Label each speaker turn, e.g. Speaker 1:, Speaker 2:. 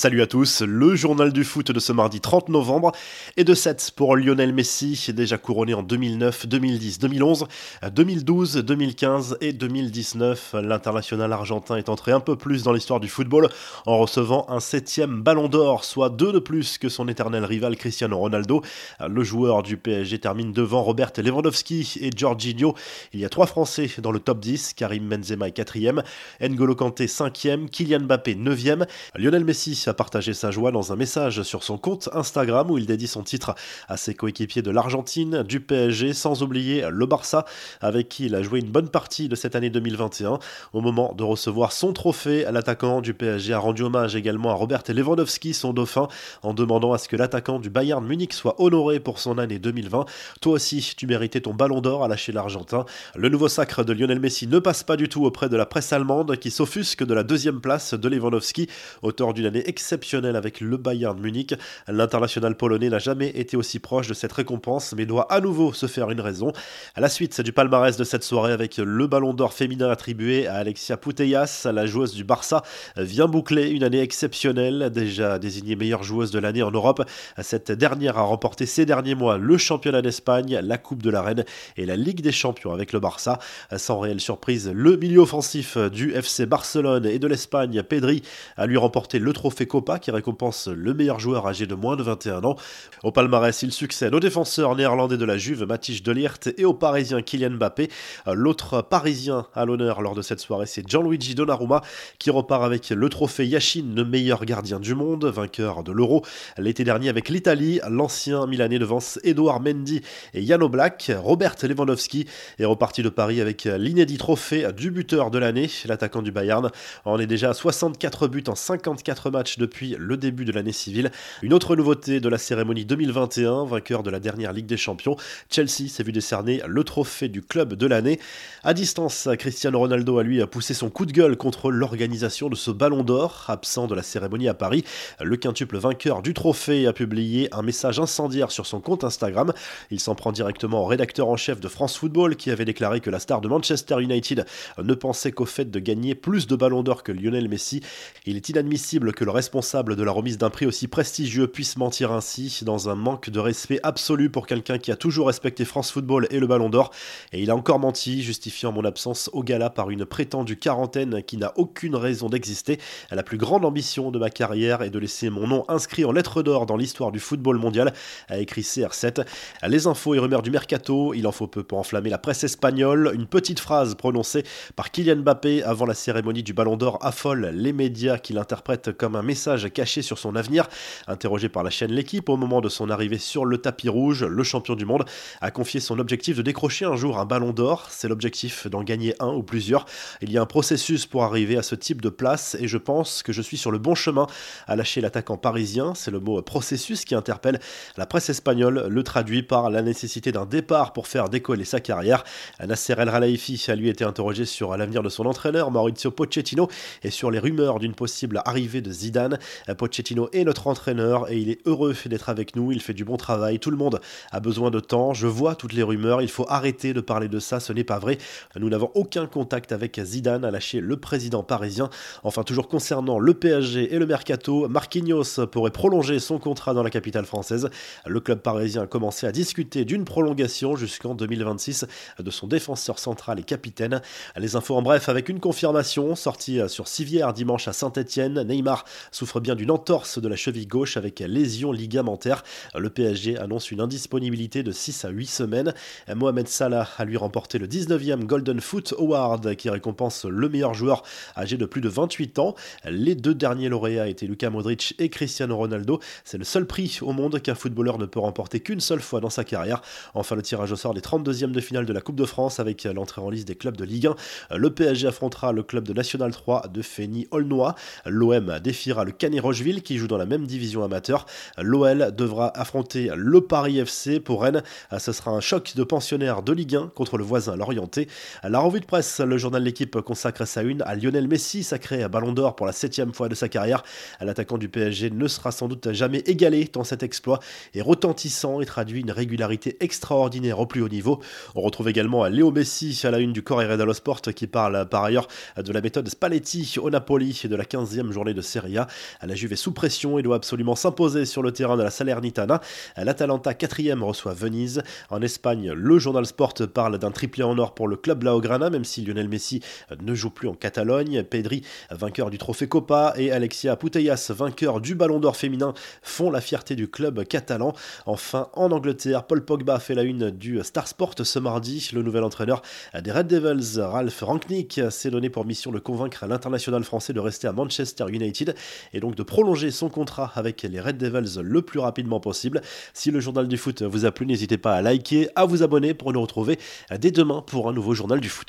Speaker 1: Salut à tous, le journal du foot de ce mardi 30 novembre et de 7 pour Lionel Messi, déjà couronné en 2009, 2010, 2011, 2012, 2015 et 2019. L'international argentin est entré un peu plus dans l'histoire du football en recevant un septième ballon d'or, soit deux de plus que son éternel rival Cristiano Ronaldo. Le joueur du PSG termine devant Robert Lewandowski et Jorginho. Il y a trois Français dans le top 10, Karim Benzema est quatrième, N'Golo Kanté cinquième, Kylian Mbappé neuvième, Lionel Messi a partagé sa joie dans un message sur son compte Instagram où il dédie son titre à ses coéquipiers de l'Argentine, du PSG, sans oublier le Barça, avec qui il a joué une bonne partie de cette année 2021. Au moment de recevoir son trophée, l'attaquant du PSG a rendu hommage également à Robert Lewandowski, son dauphin, en demandant à ce que l'attaquant du Bayern Munich soit honoré pour son année 2020. Toi aussi, tu méritais ton ballon d'or, à lâcher l'Argentin. Le nouveau sacre de Lionel Messi ne passe pas du tout auprès de la presse allemande qui s'offusque de la deuxième place de Lewandowski, auteur d'une année exceptionnel avec le Bayern Munich. L'international polonais n'a jamais été aussi proche de cette récompense, mais doit à nouveau se faire une raison. À la suite du palmarès de cette soirée avec le ballon d'or féminin attribué à Alexia Putellas, la joueuse du Barça, vient boucler une année exceptionnelle, déjà désignée meilleure joueuse de l'année en Europe. Cette dernière a remporté ces derniers mois le championnat d'Espagne, la Coupe de la Reine et la Ligue des Champions avec le Barça. Sans réelle surprise, le milieu offensif du FC Barcelone et de l'Espagne, Pedri, a lui remporté le trophée Copa qui récompense le meilleur joueur âgé de moins de 21 ans. Au palmarès, il succède au défenseur néerlandais de la Juve, Matisse Delirte, et au parisien Kylian Mbappé. L'autre parisien à l'honneur lors de cette soirée, c'est Gianluigi Donnarumma qui repart avec le trophée Yashin, le meilleur gardien du monde, vainqueur de l'Euro l'été dernier avec l'Italie. L'ancien Milanais devance Edouard Mendy et Jan Black. Robert Lewandowski est reparti de Paris avec l'inédit trophée du buteur de l'année. L'attaquant du Bayern en est déjà à 64 buts en 54 matchs depuis le début de l'année civile. Une autre nouveauté de la cérémonie 2021, vainqueur de la dernière Ligue des Champions, Chelsea s'est vu décerner le trophée du club de l'année. À distance, Cristiano Ronaldo a lui poussé son coup de gueule contre l'organisation de ce ballon d'or, absent de la cérémonie à Paris. Le quintuple vainqueur du trophée a publié un message incendiaire sur son compte Instagram. Il s'en prend directement au rédacteur en chef de France Football qui avait déclaré que la star de Manchester United ne pensait qu'au fait de gagner plus de ballons d'or que Lionel Messi. Il est inadmissible que le responsable de la remise d'un prix aussi prestigieux puisse mentir ainsi dans un manque de respect absolu pour quelqu'un qui a toujours respecté France Football et le Ballon d'Or. Et il a encore menti, justifiant mon absence au gala par une prétendue quarantaine qui n'a aucune raison d'exister. La plus grande ambition de ma carrière est de laisser mon nom inscrit en lettres d'or dans l'histoire du football mondial, a écrit CR7. Les infos et rumeurs du mercato, il en faut peu pour enflammer la presse espagnole. Une petite phrase prononcée par Kylian Mbappé avant la cérémonie du Ballon d'Or affole les médias qui l'interprètent comme un message caché sur son avenir. Interrogé par la chaîne L'équipe au moment de son arrivée sur le tapis rouge, le champion du monde a confié son objectif de décrocher un jour un ballon d'or. C'est l'objectif d'en gagner un ou plusieurs. Il y a un processus pour arriver à ce type de place et je pense que je suis sur le bon chemin à lâcher l'attaquant parisien. C'est le mot processus qui interpelle la presse espagnole, le traduit par la nécessité d'un départ pour faire décoller sa carrière. Nasser El Khelaifi a lui été interrogé sur l'avenir de son entraîneur Maurizio Pochettino et sur les rumeurs d'une possible arrivée de Zidane. Pochettino est notre entraîneur et il est heureux d'être avec nous, il fait du bon travail, tout le monde a besoin de temps, je vois toutes les rumeurs, il faut arrêter de parler de ça, ce n'est pas vrai, nous n'avons aucun contact avec Zidane, a lâché le président parisien. Enfin, toujours concernant le PSG et le Mercato, Marquinhos pourrait prolonger son contrat dans la capitale française. Le club parisien a commencé à discuter d'une prolongation jusqu'en 2026 de son défenseur central et capitaine. Les infos en bref avec une confirmation sortie sur Civière dimanche à Saint-Etienne. Neymar souffre bien d'une entorse de la cheville gauche avec lésion ligamentaire. Le PSG annonce une indisponibilité de 6 à 8 semaines. Mohamed Salah a lui remporté le 19e Golden Foot Award qui récompense le meilleur joueur âgé de plus de 28 ans. Les deux derniers lauréats étaient Luka Modric et Cristiano Ronaldo. C'est le seul prix au monde qu'un footballeur ne peut remporter qu'une seule fois dans sa carrière. Enfin, le tirage au sort des 32e de finale de la Coupe de France avec l'entrée en liste des clubs de Ligue 1. Le PSG affrontera le club de National 3 de Fény-Aulnois. L'OM défiera le Canet Rocheville qui joue dans la même division amateur. L'OL devra affronter le Paris FC pour Rennes. Ce sera un choc de pensionnaires de Ligue 1 contre le voisin Lorienté. La revue de presse, le journal L'équipe consacre sa une à Lionel Messi, sacré à Ballon d'Or pour la septième fois de sa carrière. L'attaquant du PSG ne sera sans doute jamais égalé tant cet exploit est retentissant et traduit une régularité extraordinaire au plus haut niveau. On retrouve également Léo Messi à la une du Corriere dello Sport qui parle par ailleurs de la méthode Spalletti au Napoli et de la 15e journée de Serie A. La Juve est sous pression et doit absolument s'imposer sur le terrain de la Salernitana. L'Atalanta, quatrième, reçoit Venise. En Espagne, le journal Sport parle d'un triplé en or pour le club Blaugrana, même si Lionel Messi ne joue plus en Catalogne. Pedri, vainqueur du trophée Copa, et Alexia Putellas, vainqueur du Ballon d'Or féminin, font la fierté du club catalan. Enfin, en Angleterre, Paul Pogba fait la une du Star Sport ce mardi. Le nouvel entraîneur des Red Devils, Ralph Ranknick, s'est donné pour mission de convaincre l'international français de rester à Manchester United et donc de prolonger son contrat avec les Red Devils le plus rapidement possible. Si le journal du foot vous a plu, n'hésitez pas à liker, à vous abonner pour nous retrouver dès demain pour un nouveau journal du foot.